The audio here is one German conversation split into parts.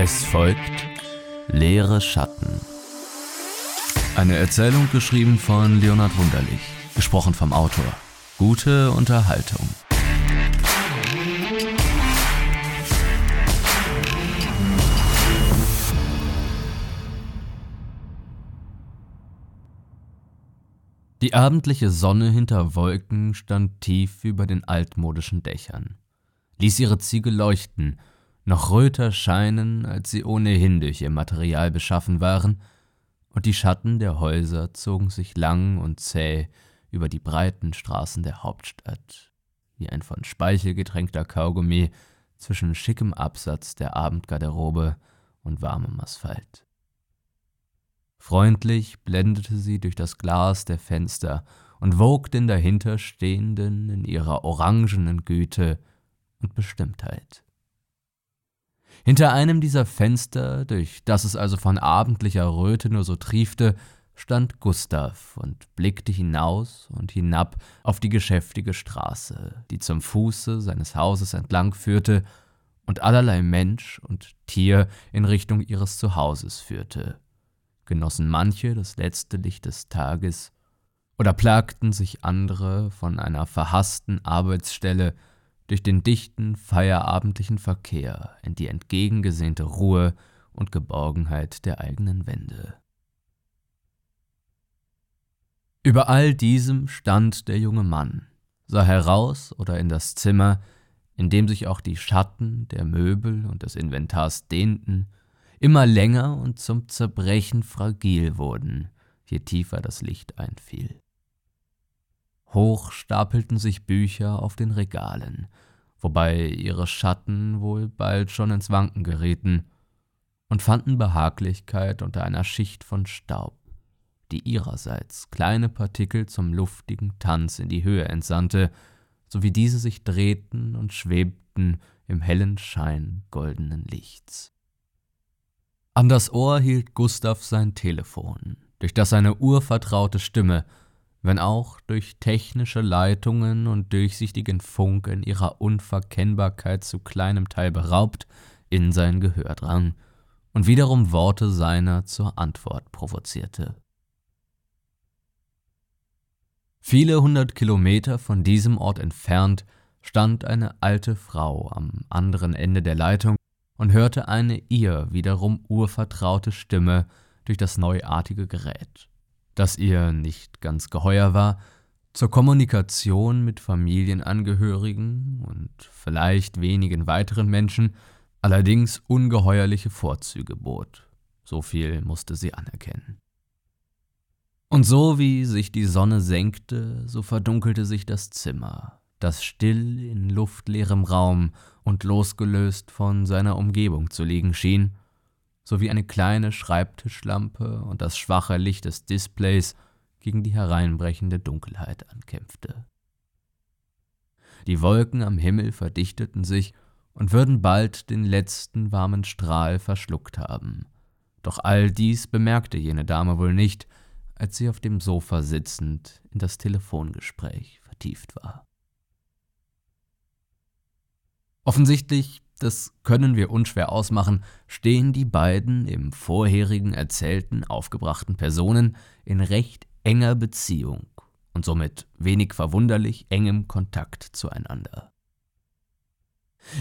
Es folgt Leere Schatten. Eine Erzählung geschrieben von Leonhard Wunderlich, gesprochen vom Autor. Gute Unterhaltung. Die abendliche Sonne hinter Wolken stand tief über den altmodischen Dächern, ließ ihre Ziegel leuchten, noch röter scheinen, als sie ohnehin durch ihr Material beschaffen waren, und die Schatten der Häuser zogen sich lang und zäh über die breiten Straßen der Hauptstadt, wie ein von Speichel getränkter Kaugummi zwischen schickem Absatz der Abendgarderobe und warmem Asphalt. Freundlich blendete sie durch das Glas der Fenster und wog den dahinterstehenden in ihrer orangenen Güte und Bestimmtheit. Hinter einem dieser Fenster, durch das es also von abendlicher Röte nur so triefte, stand Gustav und blickte hinaus und hinab auf die geschäftige Straße, die zum Fuße seines Hauses entlang führte und allerlei Mensch und Tier in Richtung ihres Zuhauses führte. Genossen manche das letzte Licht des Tages, oder plagten sich andere von einer verhassten Arbeitsstelle durch den dichten, feierabendlichen Verkehr in die entgegengesehnte Ruhe und Geborgenheit der eigenen Wände. Über all diesem stand der junge Mann, sah heraus oder in das Zimmer, in dem sich auch die Schatten der Möbel und des Inventars dehnten, immer länger und zum Zerbrechen fragil wurden, je tiefer das Licht einfiel. Hoch stapelten sich Bücher auf den Regalen, wobei ihre Schatten wohl bald schon ins Wanken gerieten und fanden Behaglichkeit unter einer Schicht von Staub, die ihrerseits kleine Partikel zum luftigen Tanz in die Höhe entsandte, so wie diese sich drehten und schwebten im hellen Schein goldenen Lichts. An das Ohr hielt Gustav sein Telefon, durch das seine urvertraute Stimme wenn auch durch technische Leitungen und durchsichtigen Funk in ihrer Unverkennbarkeit zu kleinem Teil beraubt, in sein Gehör drang und wiederum Worte seiner zur Antwort provozierte. Viele hundert Kilometer von diesem Ort entfernt stand eine alte Frau am anderen Ende der Leitung und hörte eine ihr wiederum urvertraute Stimme durch das neuartige Gerät das ihr nicht ganz geheuer war, zur Kommunikation mit Familienangehörigen und vielleicht wenigen weiteren Menschen allerdings ungeheuerliche Vorzüge bot. So viel musste sie anerkennen. Und so wie sich die Sonne senkte, so verdunkelte sich das Zimmer, das still in luftleerem Raum und losgelöst von seiner Umgebung zu liegen schien, sowie eine kleine Schreibtischlampe und das schwache Licht des Displays gegen die hereinbrechende Dunkelheit ankämpfte. Die Wolken am Himmel verdichteten sich und würden bald den letzten warmen Strahl verschluckt haben. Doch all dies bemerkte jene Dame wohl nicht, als sie auf dem Sofa sitzend in das Telefongespräch vertieft war. Offensichtlich das können wir unschwer ausmachen, stehen die beiden im vorherigen erzählten aufgebrachten Personen in recht enger Beziehung und somit wenig verwunderlich engem Kontakt zueinander.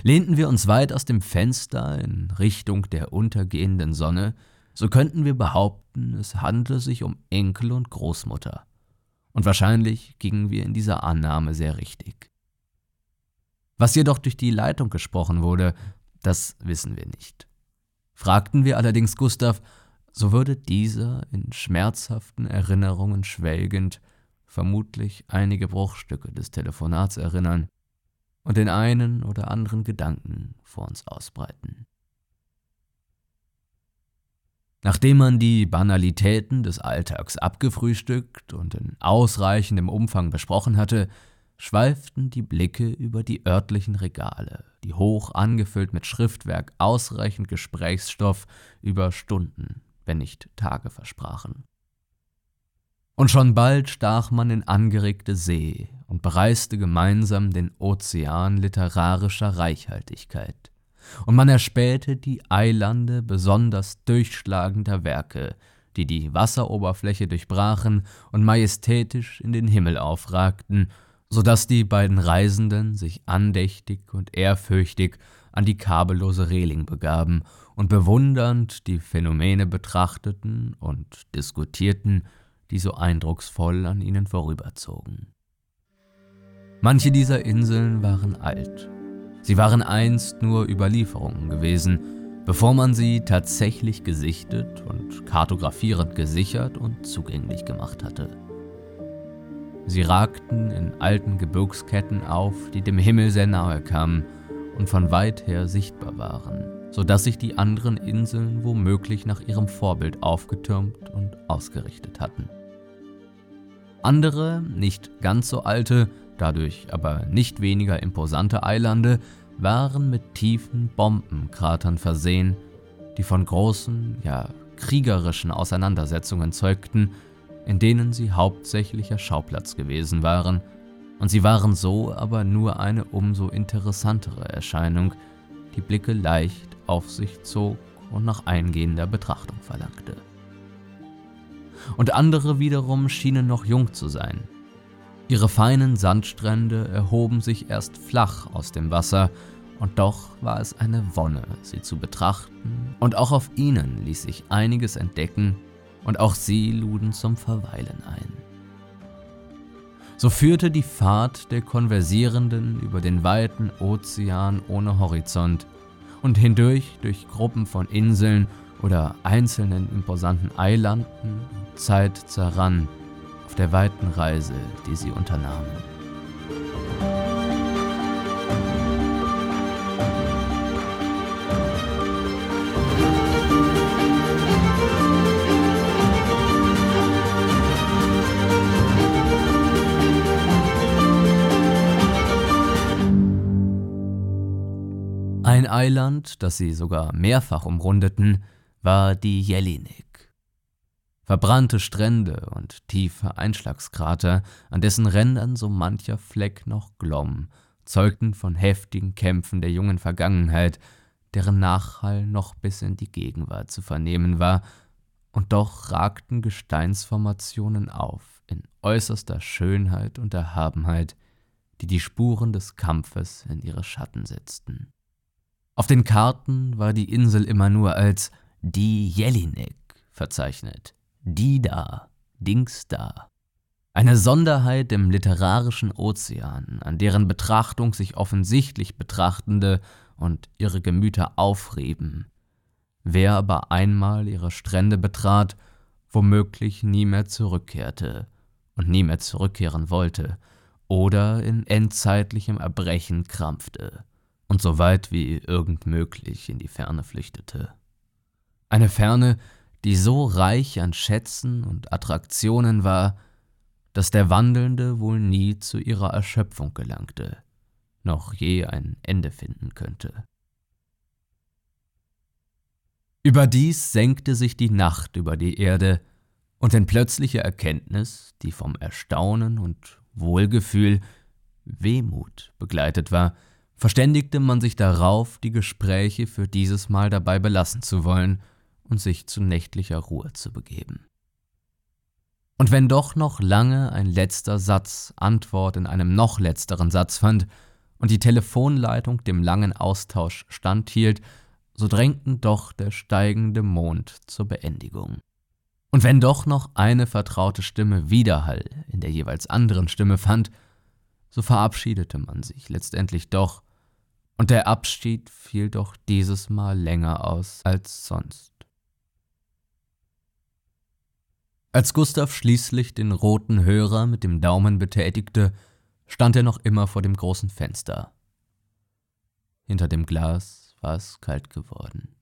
Lehnten wir uns weit aus dem Fenster in Richtung der untergehenden Sonne, so könnten wir behaupten, es handle sich um Enkel und Großmutter. Und wahrscheinlich gingen wir in dieser Annahme sehr richtig. Was jedoch durch die Leitung gesprochen wurde, das wissen wir nicht. Fragten wir allerdings Gustav, so würde dieser in schmerzhaften Erinnerungen schwelgend vermutlich einige Bruchstücke des Telefonats erinnern und den einen oder anderen Gedanken vor uns ausbreiten. Nachdem man die Banalitäten des Alltags abgefrühstückt und in ausreichendem Umfang besprochen hatte, schweiften die Blicke über die örtlichen Regale, die hoch angefüllt mit Schriftwerk ausreichend Gesprächsstoff über Stunden, wenn nicht Tage versprachen. Und schon bald stach man in angeregte See und bereiste gemeinsam den Ozean literarischer Reichhaltigkeit, und man erspähte die Eilande besonders durchschlagender Werke, die die Wasseroberfläche durchbrachen und majestätisch in den Himmel aufragten, so dass die beiden Reisenden sich andächtig und ehrfürchtig an die kabellose Reling begaben und bewundernd die Phänomene betrachteten und diskutierten, die so eindrucksvoll an ihnen vorüberzogen. Manche dieser Inseln waren alt. Sie waren einst nur Überlieferungen gewesen, bevor man sie tatsächlich gesichtet und kartografierend gesichert und zugänglich gemacht hatte. Sie ragten in alten Gebirgsketten auf, die dem Himmel sehr nahe kamen und von weit her sichtbar waren, so dass sich die anderen Inseln womöglich nach ihrem Vorbild aufgetürmt und ausgerichtet hatten. Andere, nicht ganz so alte, dadurch aber nicht weniger imposante Eilande waren mit tiefen Bombenkratern versehen, die von großen, ja kriegerischen Auseinandersetzungen zeugten, in denen sie hauptsächlicher Schauplatz gewesen waren, und sie waren so aber nur eine umso interessantere Erscheinung, die Blicke leicht auf sich zog und nach eingehender Betrachtung verlangte. Und andere wiederum schienen noch jung zu sein. Ihre feinen Sandstrände erhoben sich erst flach aus dem Wasser, und doch war es eine Wonne, sie zu betrachten, und auch auf ihnen ließ sich einiges entdecken, und auch sie luden zum Verweilen ein. So führte die Fahrt der Konversierenden über den weiten Ozean ohne Horizont und hindurch durch Gruppen von Inseln oder einzelnen imposanten Eilanden Zeit zerrann auf der weiten Reise, die sie unternahmen. Ein Eiland, das sie sogar mehrfach umrundeten, war die Jelinek. Verbrannte Strände und tiefe Einschlagskrater, an dessen Rändern so mancher Fleck noch glomm, zeugten von heftigen Kämpfen der jungen Vergangenheit, deren Nachhall noch bis in die Gegenwart zu vernehmen war, und doch ragten Gesteinsformationen auf in äußerster Schönheit und Erhabenheit, die die Spuren des Kampfes in ihre Schatten setzten. Auf den Karten war die Insel immer nur als die Jelinek verzeichnet. Die da, Dings da. Eine Sonderheit im literarischen Ozean, an deren Betrachtung sich offensichtlich Betrachtende und ihre Gemüter aufrieben. Wer aber einmal ihre Strände betrat, womöglich nie mehr zurückkehrte und nie mehr zurückkehren wollte oder in endzeitlichem Erbrechen krampfte und so weit wie irgend möglich in die Ferne flüchtete. Eine Ferne, die so reich an Schätzen und Attraktionen war, dass der Wandelnde wohl nie zu ihrer Erschöpfung gelangte, noch je ein Ende finden könnte. Überdies senkte sich die Nacht über die Erde, und in plötzlicher Erkenntnis, die vom Erstaunen und Wohlgefühl Wehmut begleitet war, verständigte man sich darauf, die Gespräche für dieses Mal dabei belassen zu wollen und sich zu nächtlicher Ruhe zu begeben. Und wenn doch noch lange ein letzter Satz Antwort in einem noch letzteren Satz fand und die Telefonleitung dem langen Austausch standhielt, so drängten doch der steigende Mond zur Beendigung. Und wenn doch noch eine vertraute Stimme Widerhall in der jeweils anderen Stimme fand, so verabschiedete man sich letztendlich doch und der Abschied fiel doch dieses Mal länger aus als sonst. Als Gustav schließlich den roten Hörer mit dem Daumen betätigte, stand er noch immer vor dem großen Fenster. Hinter dem Glas war es kalt geworden.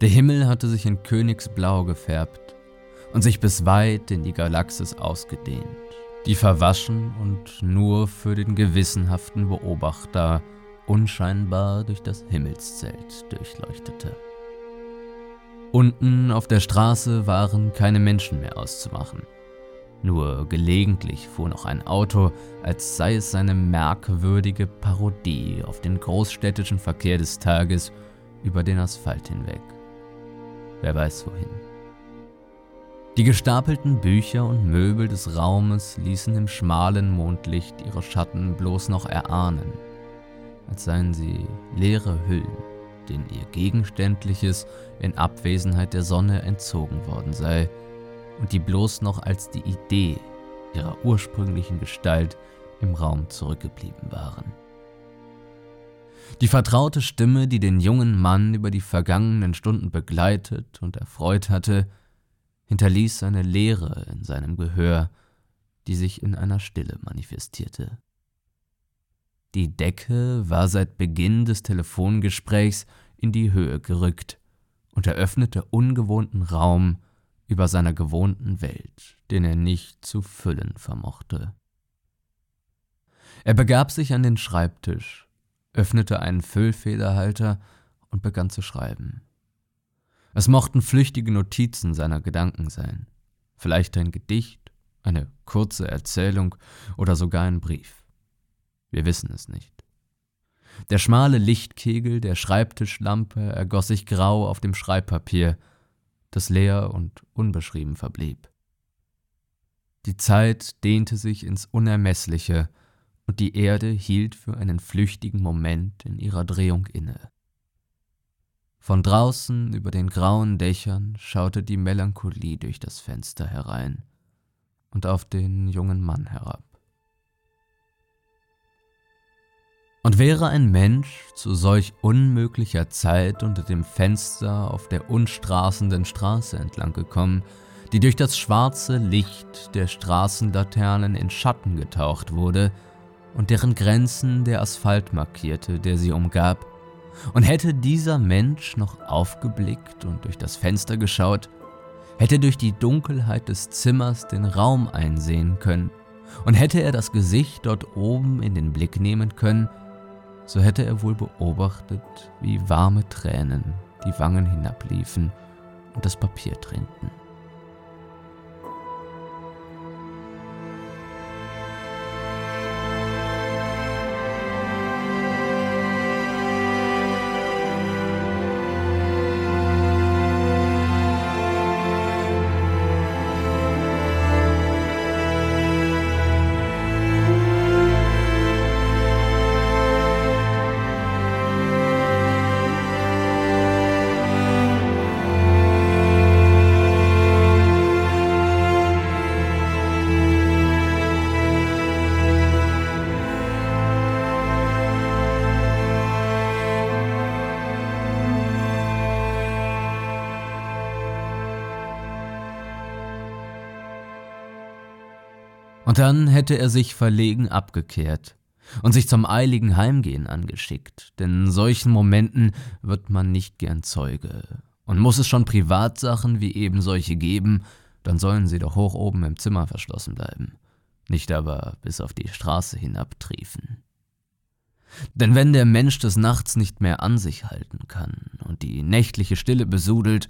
Der Himmel hatte sich in Königsblau gefärbt und sich bis weit in die Galaxis ausgedehnt, die verwaschen und nur für den gewissenhaften Beobachter unscheinbar durch das Himmelszelt durchleuchtete. Unten auf der Straße waren keine Menschen mehr auszumachen. Nur gelegentlich fuhr noch ein Auto, als sei es seine merkwürdige Parodie auf den großstädtischen Verkehr des Tages über den Asphalt hinweg. Wer weiß wohin. Die gestapelten Bücher und Möbel des Raumes ließen im schmalen Mondlicht ihre Schatten bloß noch erahnen, als seien sie leere Hüllen, denen ihr Gegenständliches in Abwesenheit der Sonne entzogen worden sei und die bloß noch als die Idee ihrer ursprünglichen Gestalt im Raum zurückgeblieben waren. Die vertraute Stimme, die den jungen Mann über die vergangenen Stunden begleitet und erfreut hatte, hinterließ eine Leere in seinem Gehör, die sich in einer Stille manifestierte. Die Decke war seit Beginn des Telefongesprächs in die Höhe gerückt und eröffnete ungewohnten Raum über seiner gewohnten Welt, den er nicht zu füllen vermochte. Er begab sich an den Schreibtisch, öffnete einen Füllfederhalter und begann zu schreiben. Es mochten flüchtige Notizen seiner Gedanken sein, vielleicht ein Gedicht, eine kurze Erzählung oder sogar ein Brief. Wir wissen es nicht. Der schmale Lichtkegel der Schreibtischlampe ergoss sich grau auf dem Schreibpapier, das leer und unbeschrieben verblieb. Die Zeit dehnte sich ins Unermessliche, und die Erde hielt für einen flüchtigen Moment in ihrer Drehung inne. Von draußen über den grauen Dächern schaute die Melancholie durch das Fenster herein und auf den jungen Mann herab. Und wäre ein Mensch zu solch unmöglicher Zeit unter dem Fenster auf der unstraßenden Straße entlang gekommen, die durch das schwarze Licht der Straßenlaternen in Schatten getaucht wurde und deren Grenzen der Asphalt markierte, der sie umgab, und hätte dieser Mensch noch aufgeblickt und durch das Fenster geschaut, hätte durch die Dunkelheit des Zimmers den Raum einsehen können, und hätte er das Gesicht dort oben in den Blick nehmen können, so hätte er wohl beobachtet, wie warme Tränen die Wangen hinabliefen und das Papier tränten. Und dann hätte er sich verlegen abgekehrt und sich zum eiligen Heimgehen angeschickt, denn in solchen Momenten wird man nicht gern Zeuge. Und muss es schon Privatsachen wie eben solche geben, dann sollen sie doch hoch oben im Zimmer verschlossen bleiben, nicht aber bis auf die Straße hinabtriefen. Denn wenn der Mensch des Nachts nicht mehr an sich halten kann und die nächtliche Stille besudelt,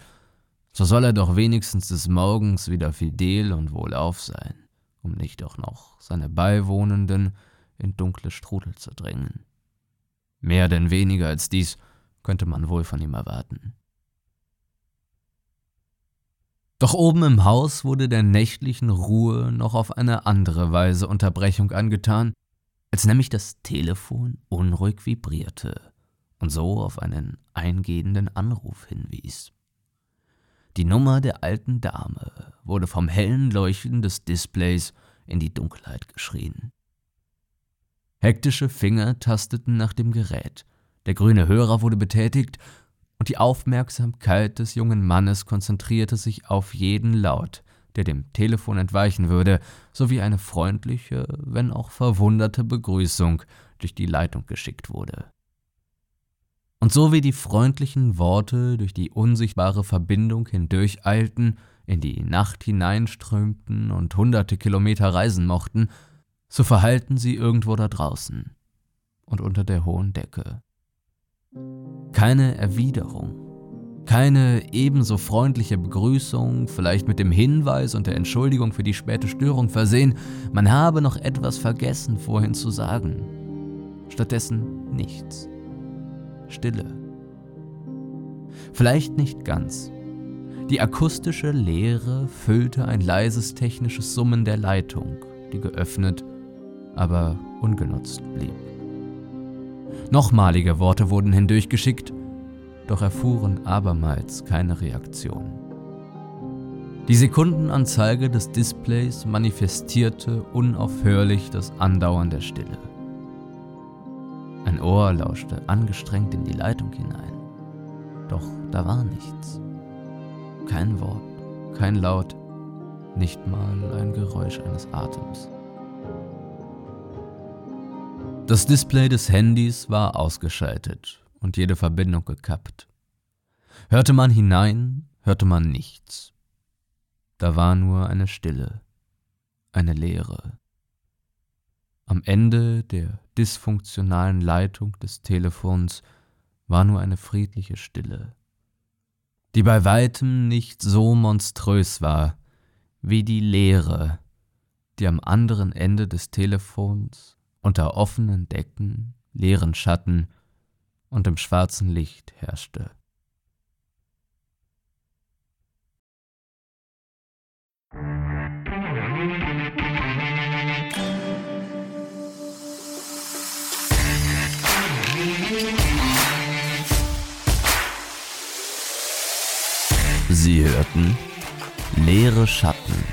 so soll er doch wenigstens des Morgens wieder fidel und wohlauf sein um nicht auch noch seine Beiwohnenden in dunkle Strudel zu drängen. Mehr denn weniger als dies könnte man wohl von ihm erwarten. Doch oben im Haus wurde der nächtlichen Ruhe noch auf eine andere Weise Unterbrechung angetan, als nämlich das Telefon unruhig vibrierte und so auf einen eingehenden Anruf hinwies. Die Nummer der alten Dame wurde vom hellen Leuchten des Displays in die Dunkelheit geschrien. Hektische Finger tasteten nach dem Gerät, der grüne Hörer wurde betätigt und die Aufmerksamkeit des jungen Mannes konzentrierte sich auf jeden Laut, der dem Telefon entweichen würde, sowie eine freundliche, wenn auch verwunderte Begrüßung durch die Leitung geschickt wurde. Und so wie die freundlichen Worte durch die unsichtbare Verbindung hindurcheilten, in die Nacht hineinströmten und hunderte Kilometer reisen mochten, so verhallten sie irgendwo da draußen und unter der hohen Decke. Keine Erwiderung, Keine ebenso freundliche Begrüßung, vielleicht mit dem Hinweis und der Entschuldigung für die späte Störung versehen, man habe noch etwas vergessen vorhin zu sagen. Stattdessen nichts. Stille. Vielleicht nicht ganz. Die akustische Leere füllte ein leises technisches Summen der Leitung, die geöffnet, aber ungenutzt blieb. Nochmalige Worte wurden hindurchgeschickt, doch erfuhren abermals keine Reaktion. Die Sekundenanzeige des Displays manifestierte unaufhörlich das Andauern der Stille. Ein Ohr lauschte angestrengt in die Leitung hinein. Doch da war nichts. Kein Wort, kein Laut, nicht mal ein Geräusch eines Atems. Das Display des Handys war ausgeschaltet und jede Verbindung gekappt. Hörte man hinein, hörte man nichts. Da war nur eine Stille, eine Leere. Am Ende der dysfunktionalen Leitung des Telefons war nur eine friedliche Stille, die bei weitem nicht so monströs war wie die Leere, die am anderen Ende des Telefons unter offenen Decken, leeren Schatten und im schwarzen Licht herrschte. Sie hörten Leere Schatten.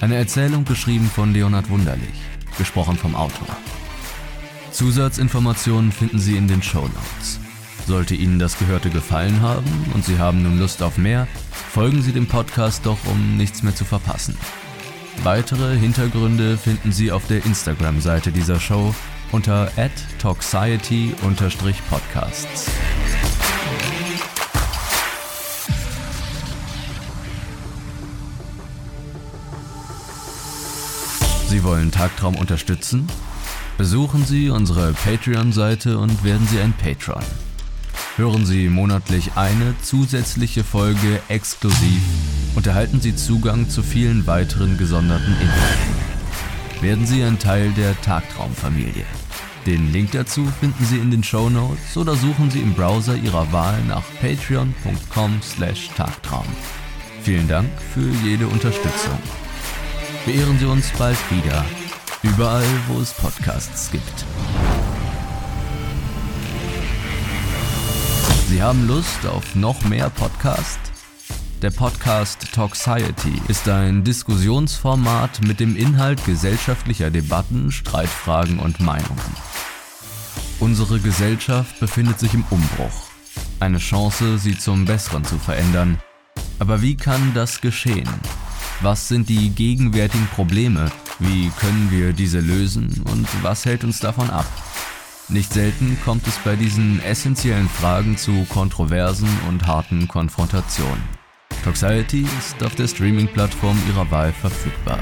Eine Erzählung geschrieben von Leonhard Wunderlich, gesprochen vom Autor. Zusatzinformationen finden Sie in den Show Notes. Sollte Ihnen das Gehörte gefallen haben und Sie haben nun Lust auf mehr, folgen Sie dem Podcast doch, um nichts mehr zu verpassen. Weitere Hintergründe finden Sie auf der Instagram-Seite dieser Show unter @toxiety-podcasts. Sie wollen Tagtraum unterstützen? Besuchen Sie unsere Patreon-Seite und werden Sie ein Patron. Hören Sie monatlich eine zusätzliche Folge exklusiv und erhalten Sie Zugang zu vielen weiteren gesonderten Inhalten. Werden Sie ein Teil der Tagtraumfamilie. Den Link dazu finden Sie in den Show Notes oder suchen Sie im Browser Ihrer Wahl nach patreon.com/tagtraum. Vielen Dank für jede Unterstützung. Beehren Sie uns bald wieder Überall, wo es Podcasts gibt. Sie haben Lust auf noch mehr Podcast? Der Podcast Talksiety ist ein Diskussionsformat mit dem Inhalt gesellschaftlicher Debatten, Streitfragen und Meinungen. Unsere Gesellschaft befindet sich im Umbruch. Eine Chance, sie zum Besseren zu verändern. Aber wie kann das geschehen? Was sind die gegenwärtigen Probleme, wie können wir diese lösen und was hält uns davon ab? Nicht selten kommt es bei diesen essentiellen Fragen zu Kontroversen und harten Konfrontationen. Toxiety ist auf der Streaming-Plattform Ihrer Wahl verfügbar.